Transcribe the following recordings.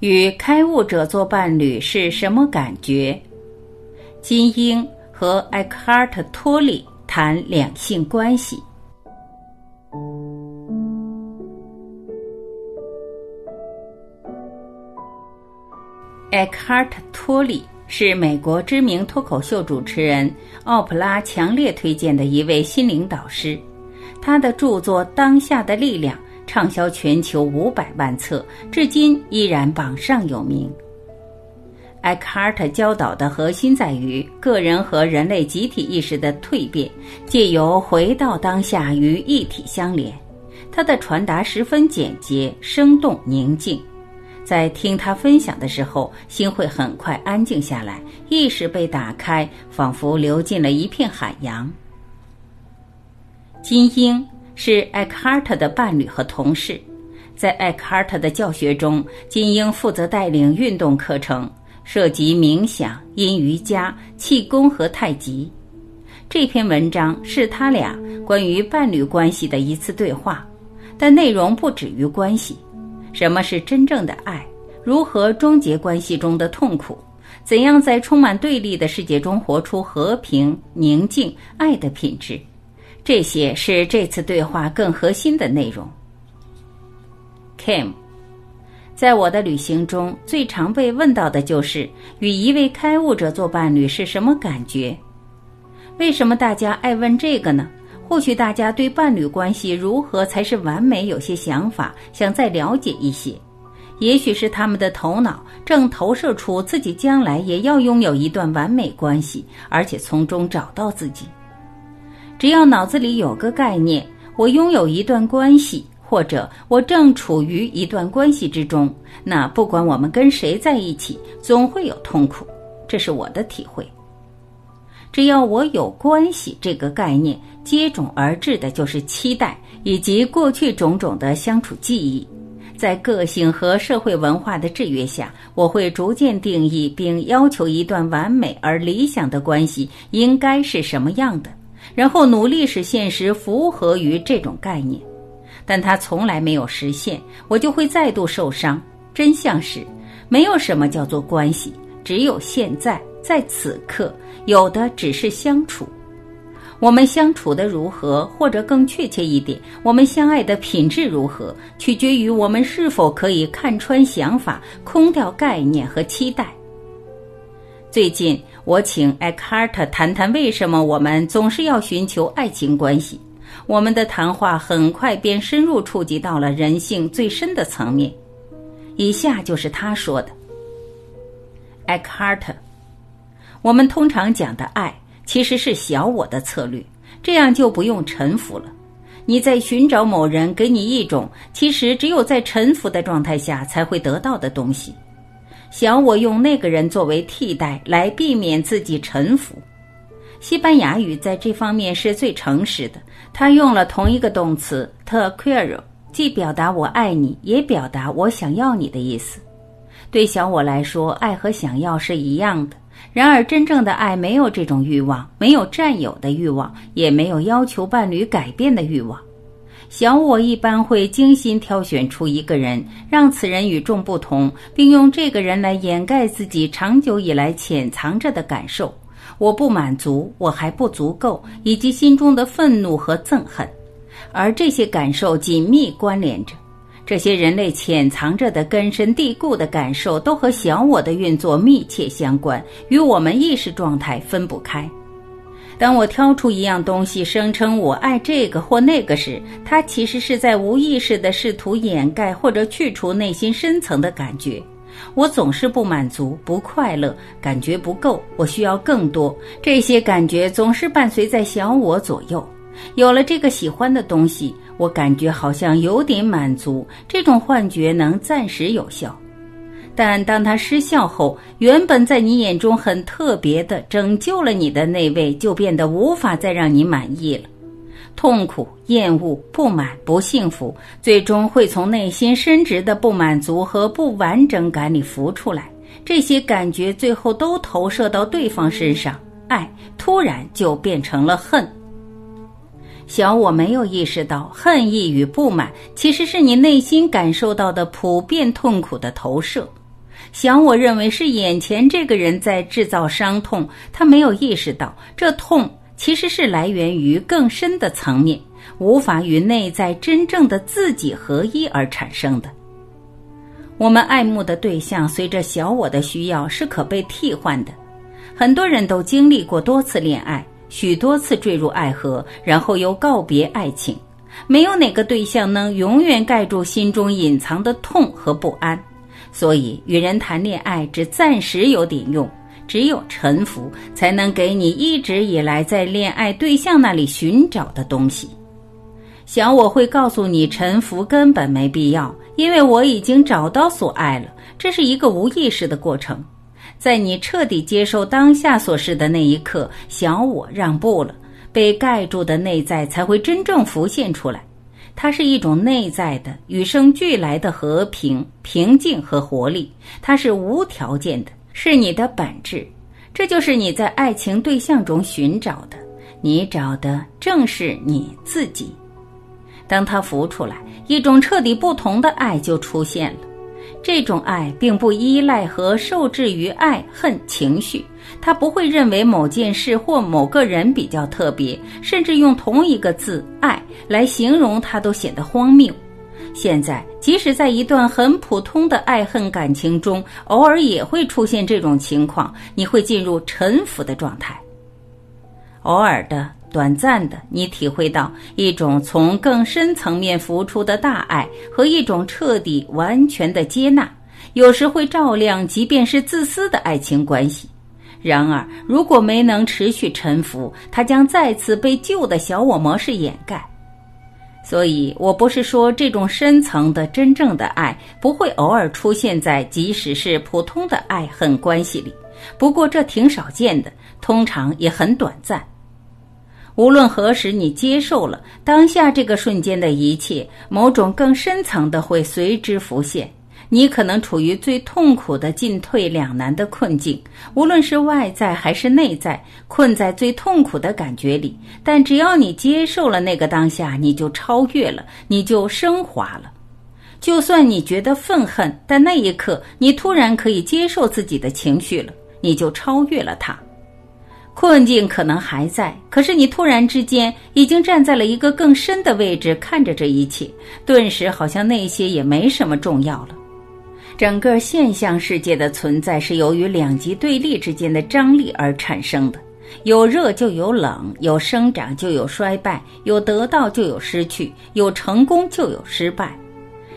与开悟者做伴侣是什么感觉？金英和艾克哈特·托利谈两性关系。艾克哈特·托利是美国知名脱口秀主持人，奥普拉强烈推荐的一位心灵导师。他的著作《当下的力量》。畅销全球五百万册，至今依然榜上有名。艾卡尔特教导的核心在于个人和人类集体意识的蜕变，借由回到当下与一体相连。他的传达十分简洁、生动、宁静，在听他分享的时候，心会很快安静下来，意识被打开，仿佛流进了一片海洋。金英。是艾克哈特的伴侣和同事，在艾克哈特的教学中，金英负责带领运动课程，涉及冥想、阴瑜伽、气功和太极。这篇文章是他俩关于伴侣关系的一次对话，但内容不止于关系：什么是真正的爱？如何终结关系中的痛苦？怎样在充满对立的世界中活出和平、宁静、爱的品质？这些是这次对话更核心的内容。Kim，在我的旅行中最常被问到的就是与一位开悟者做伴侣是什么感觉？为什么大家爱问这个呢？或许大家对伴侣关系如何才是完美有些想法，想再了解一些。也许是他们的头脑正投射出自己将来也要拥有一段完美关系，而且从中找到自己。只要脑子里有个概念，我拥有一段关系，或者我正处于一段关系之中，那不管我们跟谁在一起，总会有痛苦。这是我的体会。只要我有关系这个概念，接踵而至的就是期待以及过去种种的相处记忆。在个性和社会文化的制约下，我会逐渐定义并要求一段完美而理想的关系应该是什么样的。然后努力使现实符合于这种概念，但它从来没有实现，我就会再度受伤。真相是，没有什么叫做关系，只有现在，在此刻，有的只是相处。我们相处的如何，或者更确切一点，我们相爱的品质如何，取决于我们是否可以看穿想法，空掉概念和期待。最近。我请艾克哈特谈谈为什么我们总是要寻求爱情关系。我们的谈话很快便深入触及到了人性最深的层面。以下就是他说的：艾克哈特，我们通常讲的爱其实是小我的策略，这样就不用臣服了。你在寻找某人给你一种其实只有在臣服的状态下才会得到的东西。想我用那个人作为替代来避免自己臣服。西班牙语在这方面是最诚实的，他用了同一个动词 te quiero，既表达我爱你，也表达我想要你的意思。对小我来说，爱和想要是一样的。然而，真正的爱没有这种欲望，没有占有的欲望，也没有要求伴侣改变的欲望。小我一般会精心挑选出一个人，让此人与众不同，并用这个人来掩盖自己长久以来潜藏着的感受。我不满足，我还不足够，以及心中的愤怒和憎恨，而这些感受紧密关联着。这些人类潜藏着的根深蒂固的感受，都和小我的运作密切相关，与我们意识状态分不开。当我挑出一样东西，声称我爱这个或那个时，它其实是在无意识地试图掩盖或者去除内心深层的感觉。我总是不满足、不快乐，感觉不够，我需要更多。这些感觉总是伴随在小我左右。有了这个喜欢的东西，我感觉好像有点满足。这种幻觉能暂时有效。但当它失效后，原本在你眼中很特别的拯救了你的那位，就变得无法再让你满意了。痛苦、厌恶、不满、不幸福，最终会从内心深植的不满足和不完整感里浮出来。这些感觉最后都投射到对方身上，爱突然就变成了恨。小我没有意识到，恨意与不满其实是你内心感受到的普遍痛苦的投射。想我认为是眼前这个人在制造伤痛，他没有意识到这痛其实是来源于更深的层面，无法与内在真正的自己合一而产生的。我们爱慕的对象随着小我的需要是可被替换的，很多人都经历过多次恋爱，许多次坠入爱河，然后又告别爱情。没有哪个对象能永远盖住心中隐藏的痛和不安。所以，与人谈恋爱只暂时有点用，只有臣服才能给你一直以来在恋爱对象那里寻找的东西。小我会告诉你，臣服根本没必要，因为我已经找到所爱了。这是一个无意识的过程，在你彻底接受当下所示的那一刻，小我让步了，被盖住的内在才会真正浮现出来。它是一种内在的与生俱来的和平、平静和活力，它是无条件的，是你的本质。这就是你在爱情对象中寻找的，你找的正是你自己。当它浮出来，一种彻底不同的爱就出现了。这种爱并不依赖和受制于爱恨情绪，他不会认为某件事或某个人比较特别，甚至用同一个字“爱”来形容它都显得荒谬。现在，即使在一段很普通的爱恨感情中，偶尔也会出现这种情况，你会进入臣服的状态。偶尔的。短暂的，你体会到一种从更深层面浮出的大爱和一种彻底完全的接纳，有时会照亮即便是自私的爱情关系。然而，如果没能持续沉浮，它将再次被旧的小我模式掩盖。所以，我不是说这种深层的真正的爱不会偶尔出现在即使是普通的爱恨关系里，不过这挺少见的，通常也很短暂。无论何时，你接受了当下这个瞬间的一切，某种更深层的会随之浮现。你可能处于最痛苦的进退两难的困境，无论是外在还是内在，困在最痛苦的感觉里。但只要你接受了那个当下，你就超越了，你就升华了。就算你觉得愤恨，但那一刻你突然可以接受自己的情绪了，你就超越了它。困境可能还在，可是你突然之间已经站在了一个更深的位置，看着这一切，顿时好像那些也没什么重要了。整个现象世界的存在是由于两极对立之间的张力而产生的，有热就有冷，有生长就有衰败，有得到就有失去，有成功就有失败。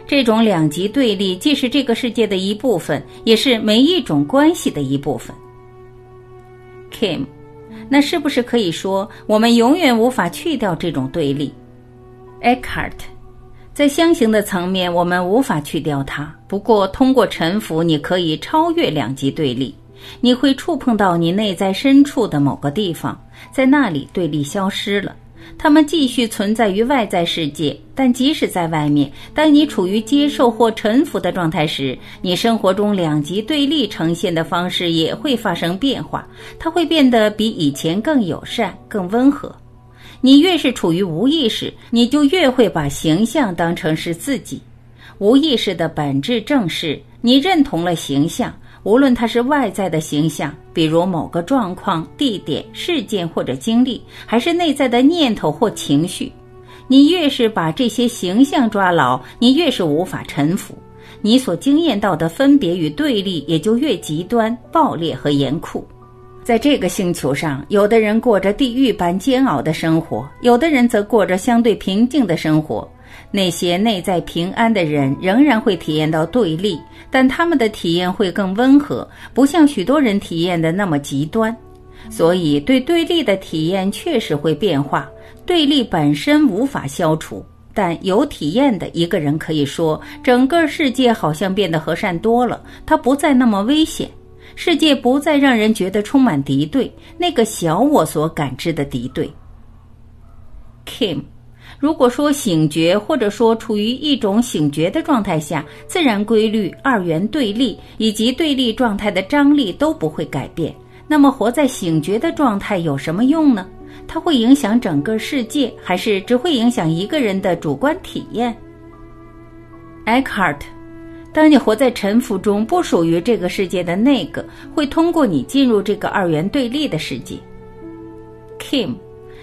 这种两极对立既是这个世界的一部分，也是每一种关系的一部分。Kim。那是不是可以说，我们永远无法去掉这种对立？Eckhart，在相形的层面，我们无法去掉它。不过，通过沉浮，你可以超越两极对立。你会触碰到你内在深处的某个地方，在那里对立消失了。它们继续存在于外在世界，但即使在外面，当你处于接受或臣服的状态时，你生活中两极对立呈现的方式也会发生变化。它会变得比以前更友善、更温和。你越是处于无意识，你就越会把形象当成是自己。无意识的本质正是你认同了形象。无论它是外在的形象，比如某个状况、地点、事件或者经历，还是内在的念头或情绪，你越是把这些形象抓牢，你越是无法臣服。你所经验到的分别与对立也就越极端、暴烈和严酷。在这个星球上，有的人过着地狱般煎熬的生活，有的人则过着相对平静的生活。那些内在平安的人仍然会体验到对立，但他们的体验会更温和，不像许多人体验的那么极端。所以，对对立的体验确实会变化。对立本身无法消除，但有体验的一个人可以说，整个世界好像变得和善多了。它不再那么危险，世界不再让人觉得充满敌对，那个小我所感知的敌对。Kim。如果说醒觉，或者说处于一种醒觉的状态下，自然规律、二元对立以及对立状态的张力都不会改变，那么活在醒觉的状态有什么用呢？它会影响整个世界，还是只会影响一个人的主观体验？Eckhart，当你活在沉浮中，不属于这个世界的那个，会通过你进入这个二元对立的世界。Kim，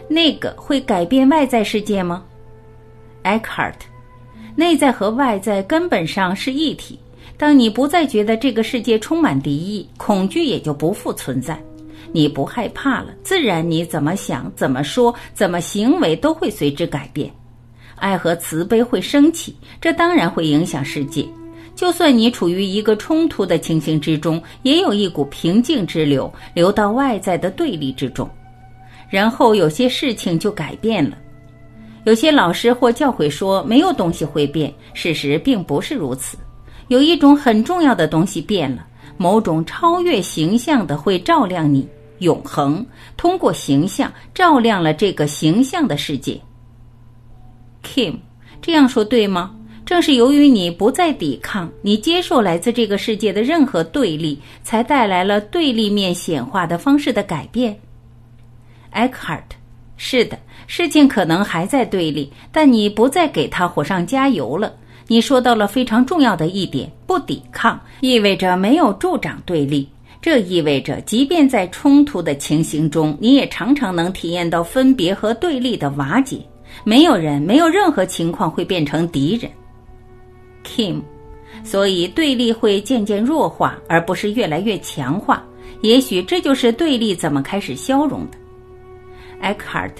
那个会改变外在世界吗？Eckhart，内在和外在根本上是一体。当你不再觉得这个世界充满敌意，恐惧也就不复存在。你不害怕了，自然你怎么想、怎么说、怎么行为都会随之改变。爱和慈悲会升起，这当然会影响世界。就算你处于一个冲突的情形之中，也有一股平静之流流到外在的对立之中，然后有些事情就改变了。有些老师或教诲说没有东西会变，事实并不是如此。有一种很重要的东西变了，某种超越形象的会照亮你，永恒通过形象照亮了这个形象的世界。Kim，这样说对吗？正是由于你不再抵抗，你接受来自这个世界的任何对立，才带来了对立面显化的方式的改变。Eckhart，是的，事情可能还在对立，但你不再给他火上加油了。你说到了非常重要的一点：不抵抗意味着没有助长对立，这意味着即便在冲突的情形中，你也常常能体验到分别和对立的瓦解。没有人，没有任何情况会变成敌人。Kim，所以对立会渐渐弱化，而不是越来越强化。也许这就是对立怎么开始消融的。Eckhart，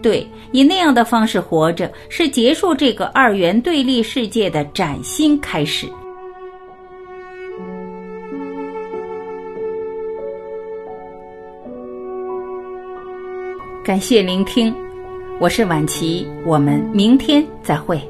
对，以那样的方式活着，是结束这个二元对立世界的崭新开始。感谢聆听，我是晚琪，我们明天再会。